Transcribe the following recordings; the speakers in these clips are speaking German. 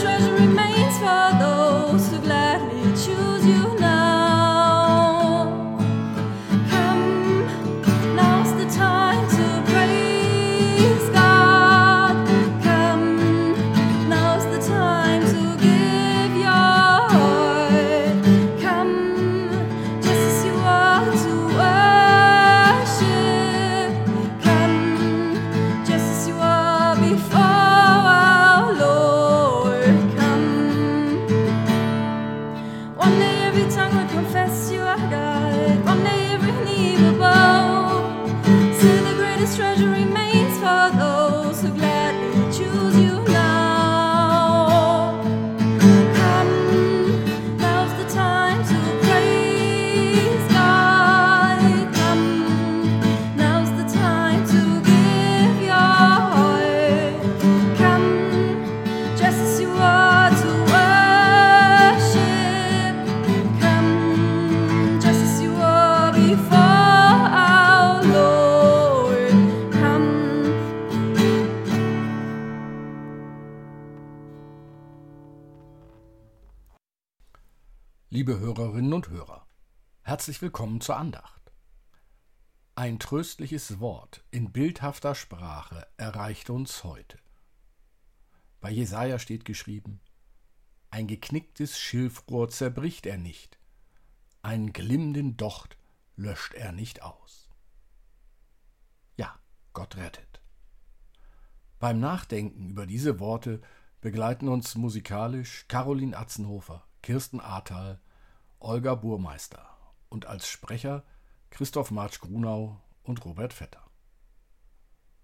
treasure herzlich willkommen zur Andacht. Ein tröstliches Wort in bildhafter Sprache erreicht uns heute. Bei Jesaja steht geschrieben: Ein geknicktes Schilfrohr zerbricht er nicht, einen glimmenden Docht löscht er nicht aus. Ja, Gott rettet. Beim Nachdenken über diese Worte begleiten uns musikalisch Caroline Atzenhofer, Kirsten Ahrtal, Olga Burmeister und als Sprecher Christoph Marsch Grunau und Robert Vetter.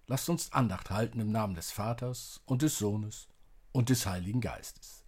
Lasst uns Andacht halten im Namen des Vaters und des Sohnes und des Heiligen Geistes.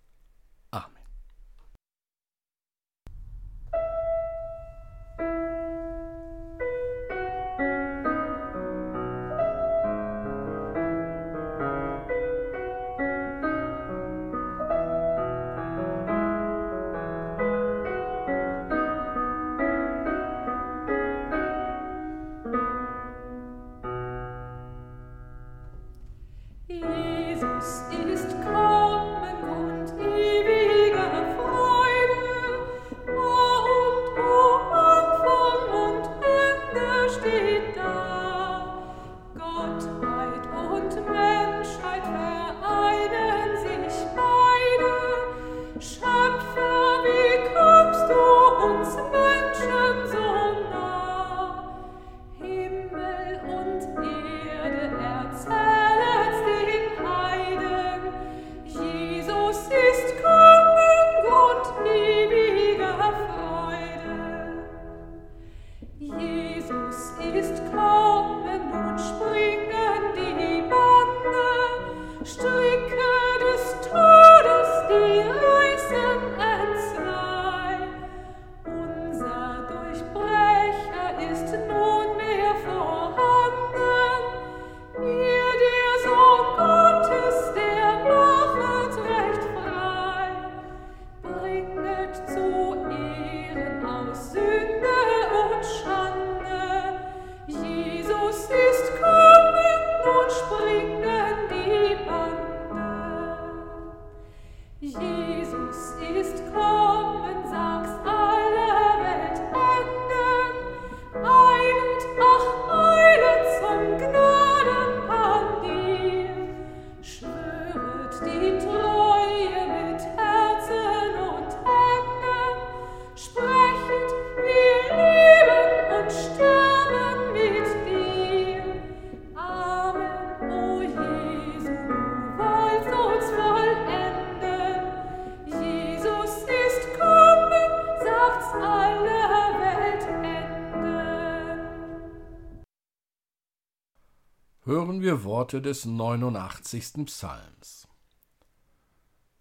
Hören wir Worte des 89. Psalms.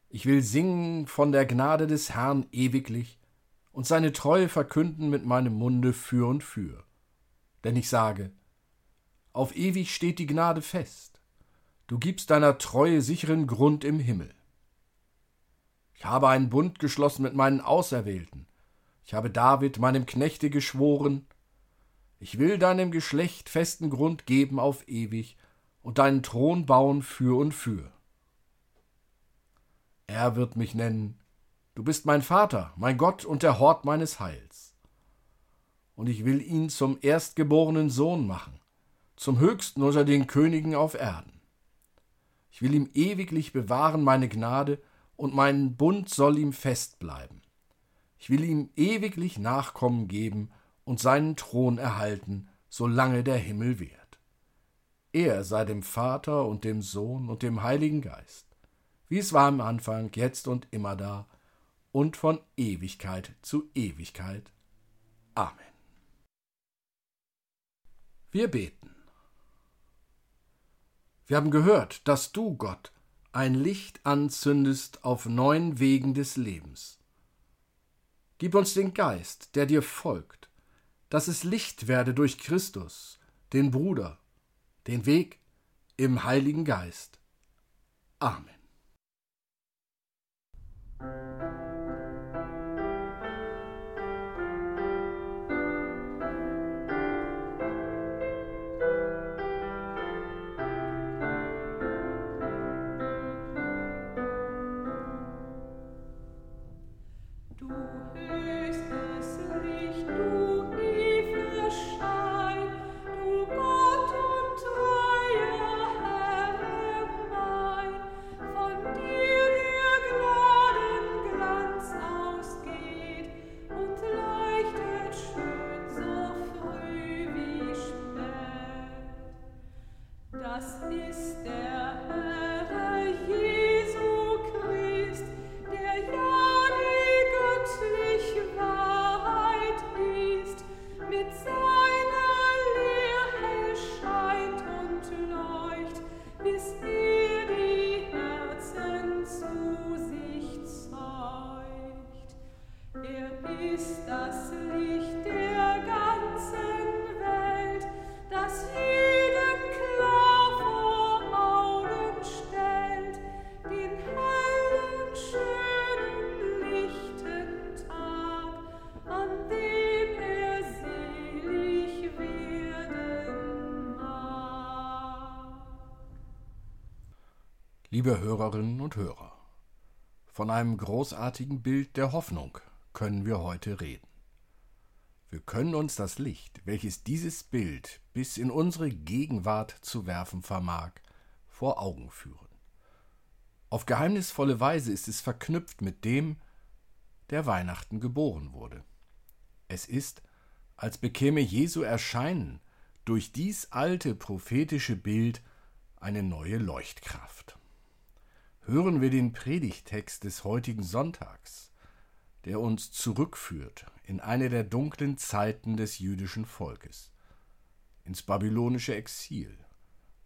Ich will singen von der Gnade des Herrn ewiglich und seine Treue verkünden mit meinem Munde für und für. Denn ich sage, auf ewig steht die Gnade fest, du gibst deiner Treue sicheren Grund im Himmel. Ich habe einen Bund geschlossen mit meinen Auserwählten, ich habe David, meinem Knechte, geschworen, ich will deinem Geschlecht festen Grund geben auf ewig und deinen Thron bauen für und für. Er wird mich nennen, du bist mein Vater, mein Gott und der Hort meines Heils. Und ich will ihn zum erstgeborenen Sohn machen, zum höchsten unter den Königen auf Erden. Ich will ihm ewiglich bewahren meine Gnade, und mein Bund soll ihm fest bleiben. Ich will ihm ewiglich Nachkommen geben und seinen Thron erhalten, solange der Himmel währt. Er sei dem Vater und dem Sohn und dem Heiligen Geist, wie es war im Anfang, jetzt und immer da und von Ewigkeit zu Ewigkeit. Amen. Wir beten. Wir haben gehört, dass du, Gott, ein Licht anzündest auf neuen Wegen des Lebens. Gib uns den Geist, der dir folgt, dass es Licht werde durch Christus, den Bruder, den Weg im Heiligen Geist. Amen. Liebe Hörerinnen und Hörer, von einem großartigen Bild der Hoffnung können wir heute reden. Wir können uns das Licht, welches dieses Bild bis in unsere Gegenwart zu werfen vermag, vor Augen führen. Auf geheimnisvolle Weise ist es verknüpft mit dem, der Weihnachten geboren wurde. Es ist, als bekäme Jesu Erscheinen durch dies alte prophetische Bild eine neue Leuchtkraft hören wir den Predigtext des heutigen Sonntags, der uns zurückführt in eine der dunklen Zeiten des jüdischen Volkes, ins babylonische Exil,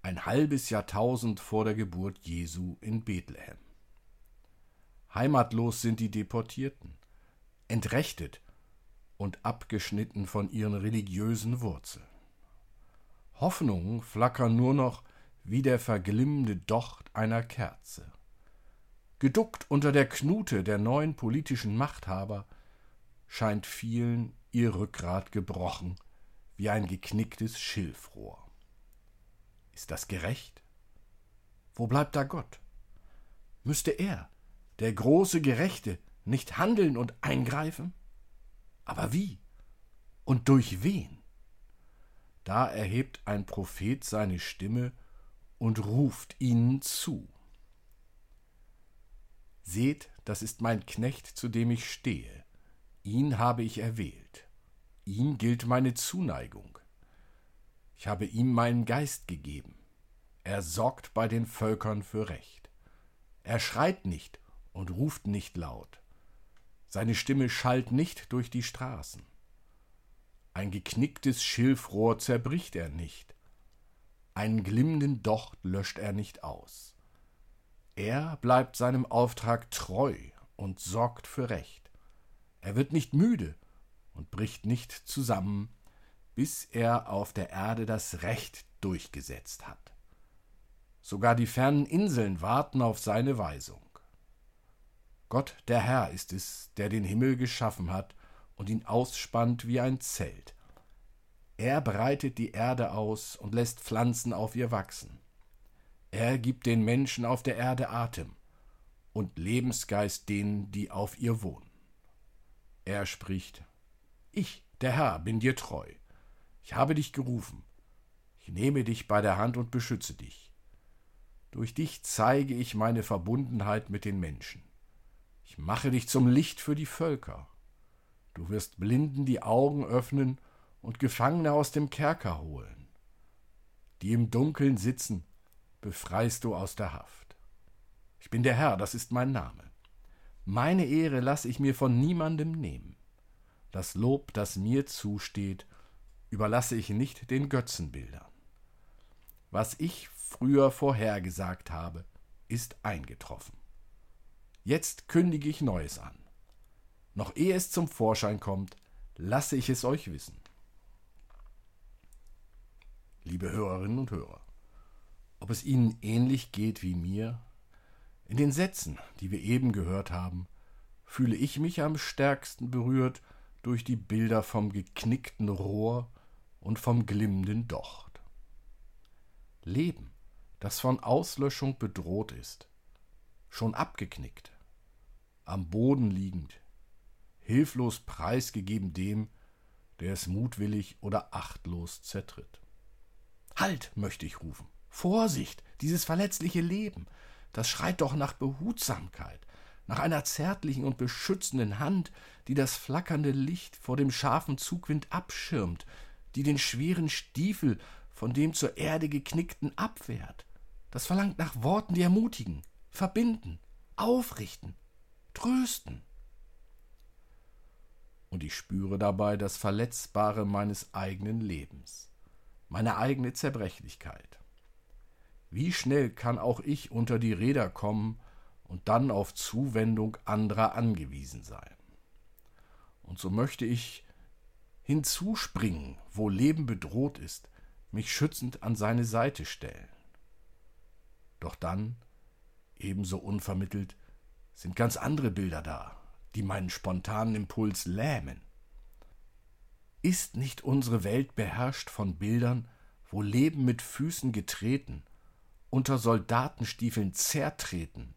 ein halbes Jahrtausend vor der Geburt Jesu in Bethlehem. Heimatlos sind die Deportierten, entrechtet und abgeschnitten von ihren religiösen Wurzeln. Hoffnungen flackern nur noch wie der verglimmende Docht einer Kerze. Geduckt unter der Knute der neuen politischen Machthaber, scheint vielen ihr Rückgrat gebrochen wie ein geknicktes Schilfrohr. Ist das gerecht? Wo bleibt da Gott? Müsste er, der große Gerechte, nicht handeln und eingreifen? Aber wie? Und durch wen? Da erhebt ein Prophet seine Stimme und ruft ihnen zu. Seht, das ist mein Knecht, zu dem ich stehe. Ihn habe ich erwählt. Ihm gilt meine Zuneigung. Ich habe ihm meinen Geist gegeben. Er sorgt bei den Völkern für Recht. Er schreit nicht und ruft nicht laut. Seine Stimme schallt nicht durch die Straßen. Ein geknicktes Schilfrohr zerbricht er nicht. Einen glimmenden Docht löscht er nicht aus. Er bleibt seinem Auftrag treu und sorgt für Recht. Er wird nicht müde und bricht nicht zusammen, bis er auf der Erde das Recht durchgesetzt hat. Sogar die fernen Inseln warten auf seine Weisung. Gott der Herr ist es, der den Himmel geschaffen hat und ihn ausspannt wie ein Zelt. Er breitet die Erde aus und lässt Pflanzen auf ihr wachsen. Er gibt den Menschen auf der Erde Atem und Lebensgeist denen, die auf ihr wohnen. Er spricht, Ich, der Herr, bin dir treu. Ich habe dich gerufen. Ich nehme dich bei der Hand und beschütze dich. Durch dich zeige ich meine Verbundenheit mit den Menschen. Ich mache dich zum Licht für die Völker. Du wirst Blinden die Augen öffnen und Gefangene aus dem Kerker holen. Die im Dunkeln sitzen, befreist du aus der Haft. Ich bin der Herr, das ist mein Name. Meine Ehre lasse ich mir von niemandem nehmen. Das Lob, das mir zusteht, überlasse ich nicht den Götzenbildern. Was ich früher vorhergesagt habe, ist eingetroffen. Jetzt kündige ich Neues an. Noch ehe es zum Vorschein kommt, lasse ich es euch wissen. Liebe Hörerinnen und Hörer, ob es Ihnen ähnlich geht wie mir, in den Sätzen, die wir eben gehört haben, fühle ich mich am stärksten berührt durch die Bilder vom geknickten Rohr und vom glimmenden Docht. Leben, das von Auslöschung bedroht ist, schon abgeknickt, am Boden liegend, hilflos preisgegeben dem, der es mutwillig oder achtlos zertritt. Halt, möchte ich rufen. Vorsicht, dieses verletzliche Leben, das schreit doch nach Behutsamkeit, nach einer zärtlichen und beschützenden Hand, die das flackernde Licht vor dem scharfen Zugwind abschirmt, die den schweren Stiefel von dem zur Erde geknickten abwehrt. Das verlangt nach Worten, die ermutigen, verbinden, aufrichten, trösten. Und ich spüre dabei das Verletzbare meines eigenen Lebens, meine eigene Zerbrechlichkeit. Wie schnell kann auch ich unter die Räder kommen und dann auf Zuwendung anderer angewiesen sein. Und so möchte ich hinzuspringen, wo Leben bedroht ist, mich schützend an seine Seite stellen. Doch dann, ebenso unvermittelt, sind ganz andere Bilder da, die meinen spontanen Impuls lähmen. Ist nicht unsere Welt beherrscht von Bildern, wo Leben mit Füßen getreten, unter Soldatenstiefeln zertreten,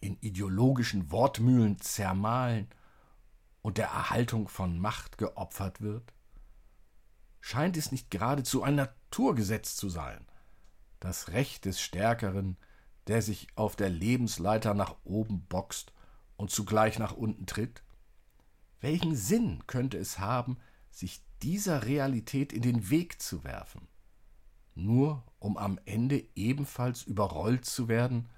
in ideologischen Wortmühlen zermahlen und der Erhaltung von Macht geopfert wird? Scheint es nicht geradezu ein Naturgesetz zu sein, das Recht des Stärkeren, der sich auf der Lebensleiter nach oben boxt und zugleich nach unten tritt? Welchen Sinn könnte es haben, sich dieser Realität in den Weg zu werfen? Nur um am Ende ebenfalls überrollt zu werden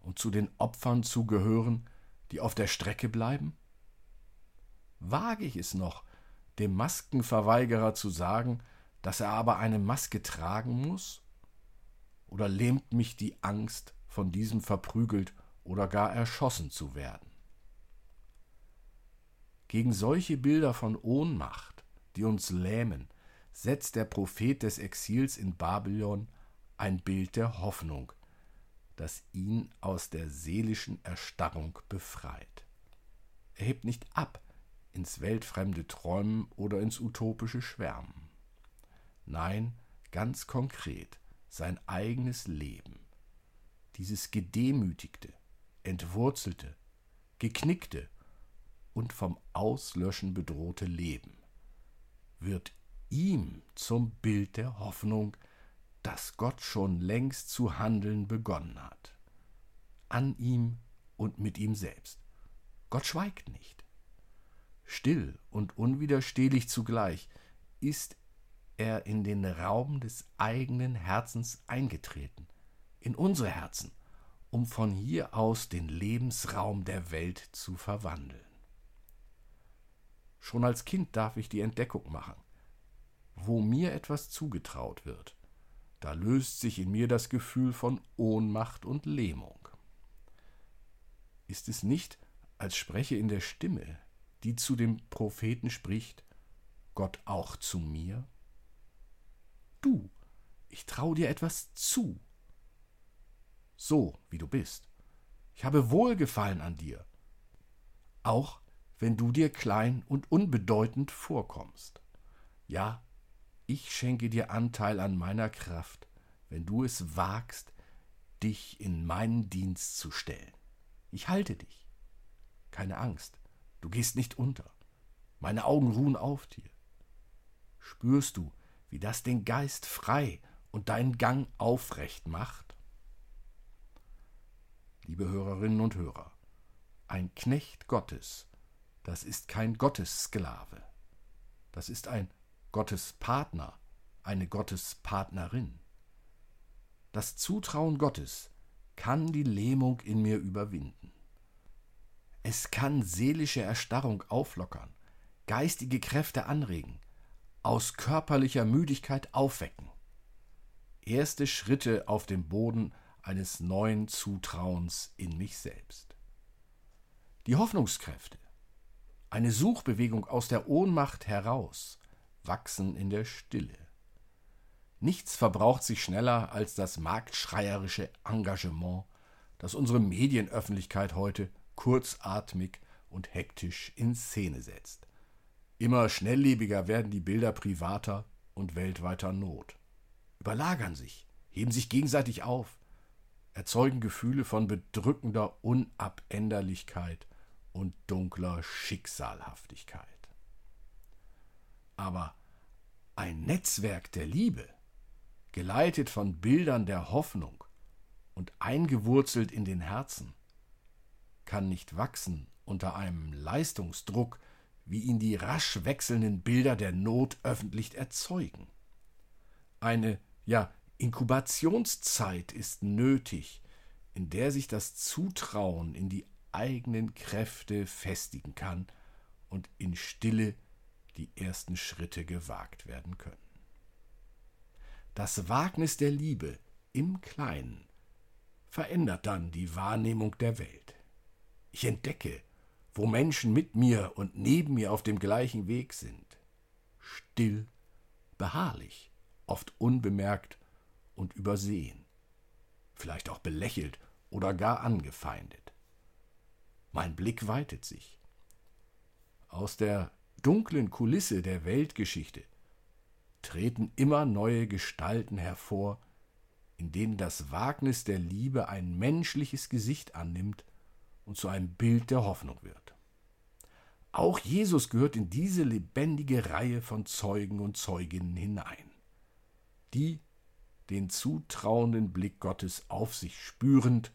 und zu den Opfern zu gehören, die auf der Strecke bleiben? Wage ich es noch, dem Maskenverweigerer zu sagen, dass er aber eine Maske tragen muss? Oder lähmt mich die Angst, von diesem verprügelt oder gar erschossen zu werden? Gegen solche Bilder von Ohnmacht, die uns lähmen, setzt der Prophet des Exils in Babylon ein Bild der Hoffnung, das ihn aus der seelischen Erstarrung befreit. Er hebt nicht ab ins weltfremde Träumen oder ins utopische Schwärmen. Nein, ganz konkret sein eigenes Leben, dieses gedemütigte, entwurzelte, geknickte und vom Auslöschen bedrohte Leben, wird ihm zum Bild der Hoffnung, dass Gott schon längst zu handeln begonnen hat. An ihm und mit ihm selbst. Gott schweigt nicht. Still und unwiderstehlich zugleich ist er in den Raum des eigenen Herzens eingetreten, in unsere Herzen, um von hier aus den Lebensraum der Welt zu verwandeln. Schon als Kind darf ich die Entdeckung machen. Wo mir etwas zugetraut wird, da löst sich in mir das Gefühl von Ohnmacht und Lähmung. Ist es nicht, als spreche in der Stimme, die zu dem Propheten spricht, Gott auch zu mir? Du, ich trau dir etwas zu. So, wie du bist. Ich habe Wohlgefallen an dir. Auch wenn du dir klein und unbedeutend vorkommst. Ja, ich schenke dir Anteil an meiner Kraft, wenn du es wagst, dich in meinen Dienst zu stellen. Ich halte dich. Keine Angst, du gehst nicht unter. Meine Augen ruhen auf dir. Spürst du, wie das den Geist frei und deinen Gang aufrecht macht? Liebe Hörerinnen und Hörer, ein Knecht Gottes, das ist kein Gottessklave. Das ist ein Gottespartner, eine Gottespartnerin. Das Zutrauen Gottes kann die Lähmung in mir überwinden. Es kann seelische Erstarrung auflockern, geistige Kräfte anregen, aus körperlicher Müdigkeit aufwecken. Erste Schritte auf dem Boden eines neuen Zutrauens in mich selbst. Die Hoffnungskräfte, eine Suchbewegung aus der Ohnmacht heraus, wachsen in der Stille. Nichts verbraucht sich schneller als das marktschreierische Engagement, das unsere Medienöffentlichkeit heute kurzatmig und hektisch in Szene setzt. Immer schnelllebiger werden die Bilder privater und weltweiter Not. Überlagern sich, heben sich gegenseitig auf, erzeugen Gefühle von bedrückender Unabänderlichkeit und dunkler Schicksalhaftigkeit. Aber ein Netzwerk der Liebe, geleitet von Bildern der Hoffnung und eingewurzelt in den Herzen, kann nicht wachsen unter einem Leistungsdruck, wie ihn die rasch wechselnden Bilder der Not öffentlich erzeugen. Eine, ja, Inkubationszeit ist nötig, in der sich das Zutrauen in die eigenen Kräfte festigen kann und in Stille die ersten Schritte gewagt werden können. Das Wagnis der Liebe im Kleinen verändert dann die Wahrnehmung der Welt. Ich entdecke, wo Menschen mit mir und neben mir auf dem gleichen Weg sind. Still, beharrlich, oft unbemerkt und übersehen, vielleicht auch belächelt oder gar angefeindet. Mein Blick weitet sich. Aus der dunklen Kulisse der Weltgeschichte treten immer neue Gestalten hervor, in denen das Wagnis der Liebe ein menschliches Gesicht annimmt und zu einem Bild der Hoffnung wird. Auch Jesus gehört in diese lebendige Reihe von Zeugen und Zeuginnen hinein, die den zutrauenden Blick Gottes auf sich spürend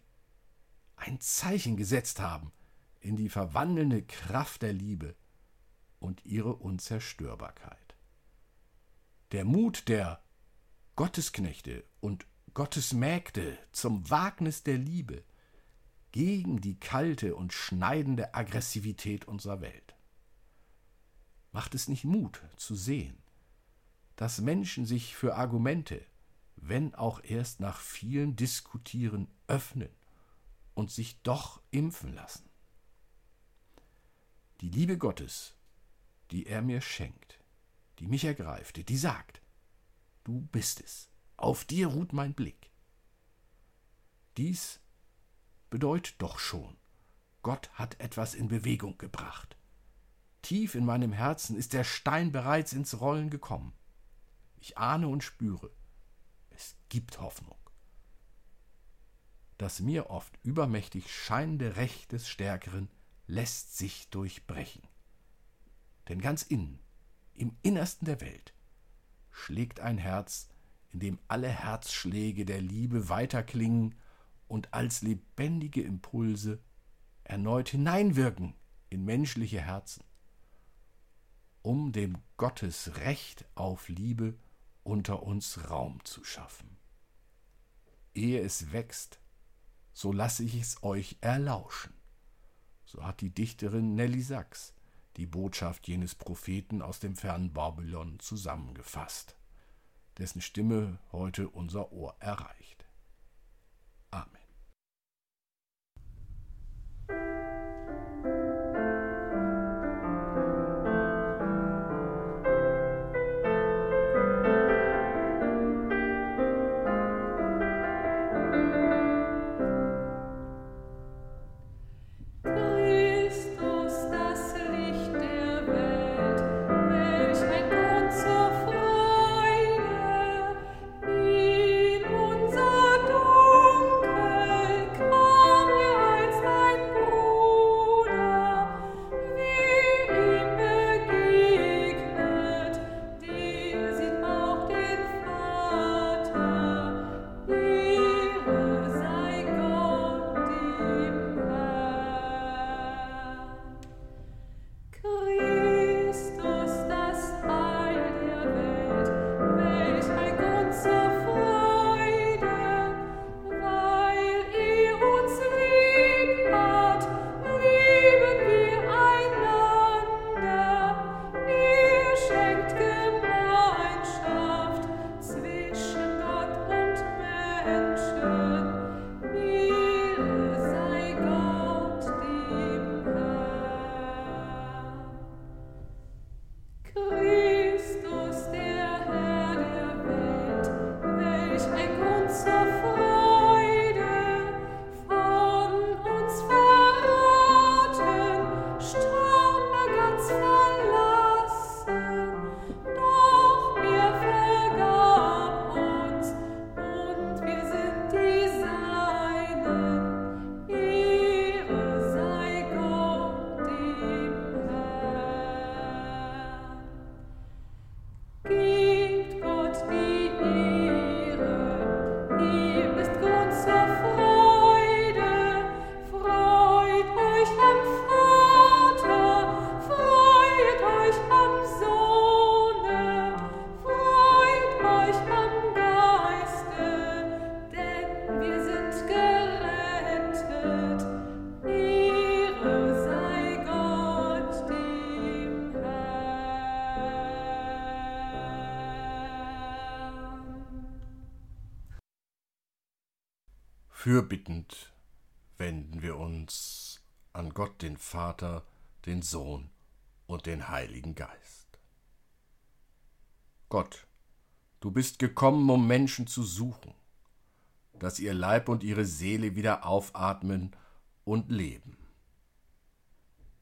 ein Zeichen gesetzt haben in die verwandelnde Kraft der Liebe und ihre Unzerstörbarkeit. Der Mut der Gottesknechte und Gottesmägde zum Wagnis der Liebe gegen die kalte und schneidende Aggressivität unserer Welt. Macht es nicht Mut zu sehen, dass Menschen sich für Argumente, wenn auch erst nach vielen Diskutieren, öffnen und sich doch impfen lassen. Die Liebe Gottes, die er mir schenkt, die mich ergreift, die sagt, du bist es, auf dir ruht mein Blick. Dies bedeutet doch schon, Gott hat etwas in Bewegung gebracht. Tief in meinem Herzen ist der Stein bereits ins Rollen gekommen. Ich ahne und spüre, es gibt Hoffnung. Das mir oft übermächtig scheinende Recht des Stärkeren lässt sich durchbrechen. Denn ganz innen, im Innersten der Welt, schlägt ein Herz, in dem alle Herzschläge der Liebe weiterklingen und als lebendige Impulse erneut hineinwirken in menschliche Herzen, um dem Gottes Recht auf Liebe unter uns Raum zu schaffen. Ehe es wächst, so lasse ich es euch erlauschen. So hat die Dichterin Nelly Sachs die Botschaft jenes Propheten aus dem fernen Babylon zusammengefasst, dessen Stimme heute unser Ohr erreicht. Vater, den Sohn und den Heiligen Geist. Gott, du bist gekommen, um Menschen zu suchen, dass ihr Leib und ihre Seele wieder aufatmen und leben.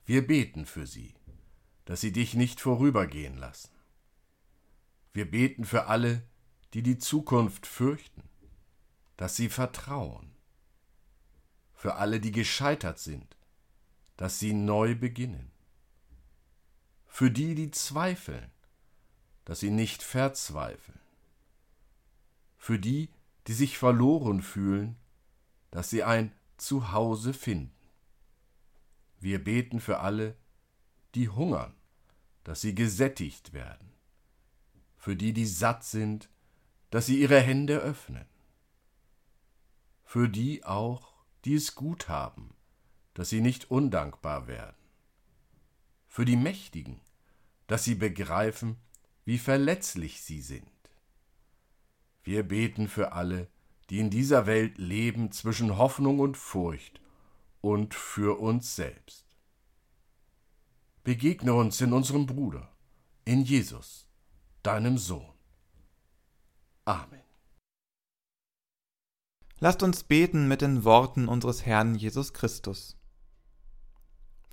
Wir beten für sie, dass sie dich nicht vorübergehen lassen. Wir beten für alle, die die Zukunft fürchten, dass sie vertrauen. Für alle, die gescheitert sind, dass sie neu beginnen. Für die, die zweifeln, dass sie nicht verzweifeln. Für die, die sich verloren fühlen, dass sie ein Zuhause finden. Wir beten für alle, die hungern, dass sie gesättigt werden. Für die, die satt sind, dass sie ihre Hände öffnen. Für die auch, die es gut haben, dass sie nicht undankbar werden. Für die Mächtigen, dass sie begreifen, wie verletzlich sie sind. Wir beten für alle, die in dieser Welt leben zwischen Hoffnung und Furcht und für uns selbst. Begegne uns in unserem Bruder, in Jesus, deinem Sohn. Amen. Lasst uns beten mit den Worten unseres Herrn Jesus Christus.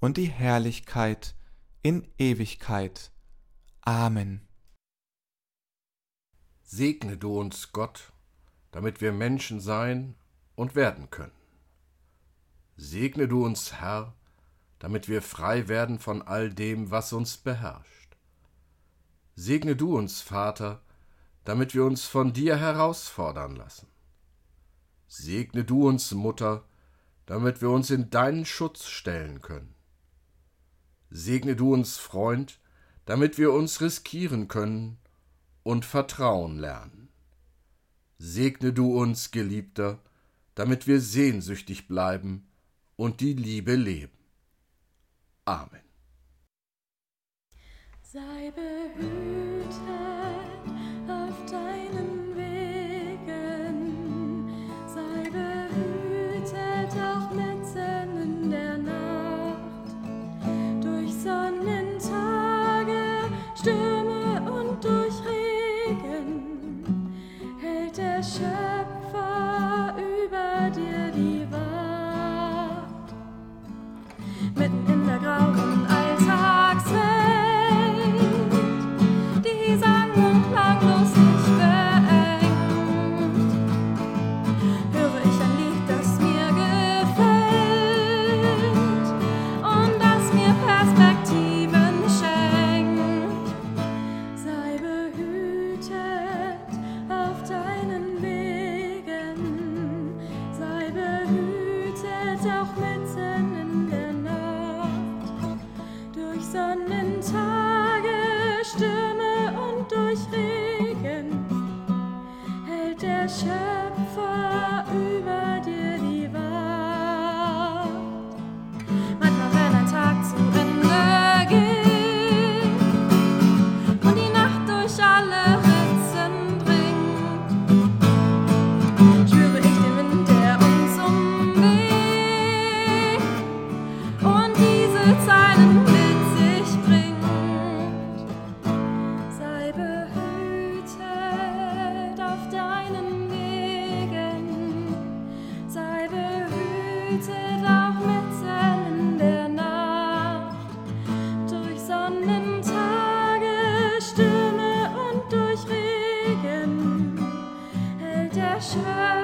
und die Herrlichkeit in Ewigkeit. Amen. Segne du uns, Gott, damit wir Menschen sein und werden können. Segne du uns, Herr, damit wir frei werden von all dem, was uns beherrscht. Segne du uns, Vater, damit wir uns von dir herausfordern lassen. Segne du uns, Mutter, damit wir uns in deinen Schutz stellen können. Segne du uns, Freund, damit wir uns riskieren können und Vertrauen lernen. Segne du uns, Geliebter, damit wir sehnsüchtig bleiben und die Liebe leben. Amen. Sei behütet. sun. shine.